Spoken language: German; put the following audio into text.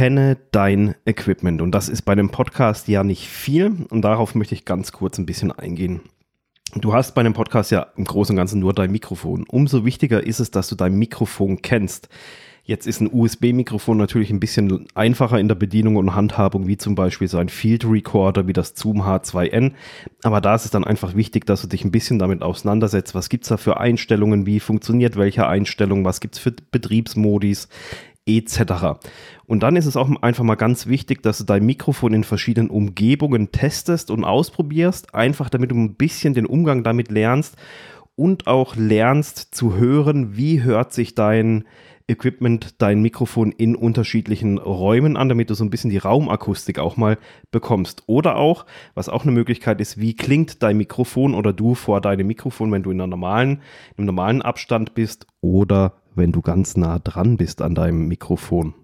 Kenne dein Equipment. Und das ist bei einem Podcast ja nicht viel. Und darauf möchte ich ganz kurz ein bisschen eingehen. Du hast bei einem Podcast ja im Großen und Ganzen nur dein Mikrofon. Umso wichtiger ist es, dass du dein Mikrofon kennst. Jetzt ist ein USB-Mikrofon natürlich ein bisschen einfacher in der Bedienung und Handhabung, wie zum Beispiel so ein Field Recorder wie das Zoom H2N. Aber da ist es dann einfach wichtig, dass du dich ein bisschen damit auseinandersetzt. Was gibt es da für Einstellungen? Wie funktioniert welche Einstellung? Was gibt es für Betriebsmodis? Etc. Und dann ist es auch einfach mal ganz wichtig, dass du dein Mikrofon in verschiedenen Umgebungen testest und ausprobierst, einfach damit du ein bisschen den Umgang damit lernst und auch lernst zu hören, wie hört sich dein Equipment, dein Mikrofon in unterschiedlichen Räumen an, damit du so ein bisschen die Raumakustik auch mal bekommst. Oder auch, was auch eine Möglichkeit ist, wie klingt dein Mikrofon oder du vor deinem Mikrofon, wenn du in einer normalen, im normalen Abstand bist oder wenn du ganz nah dran bist an deinem Mikrofon.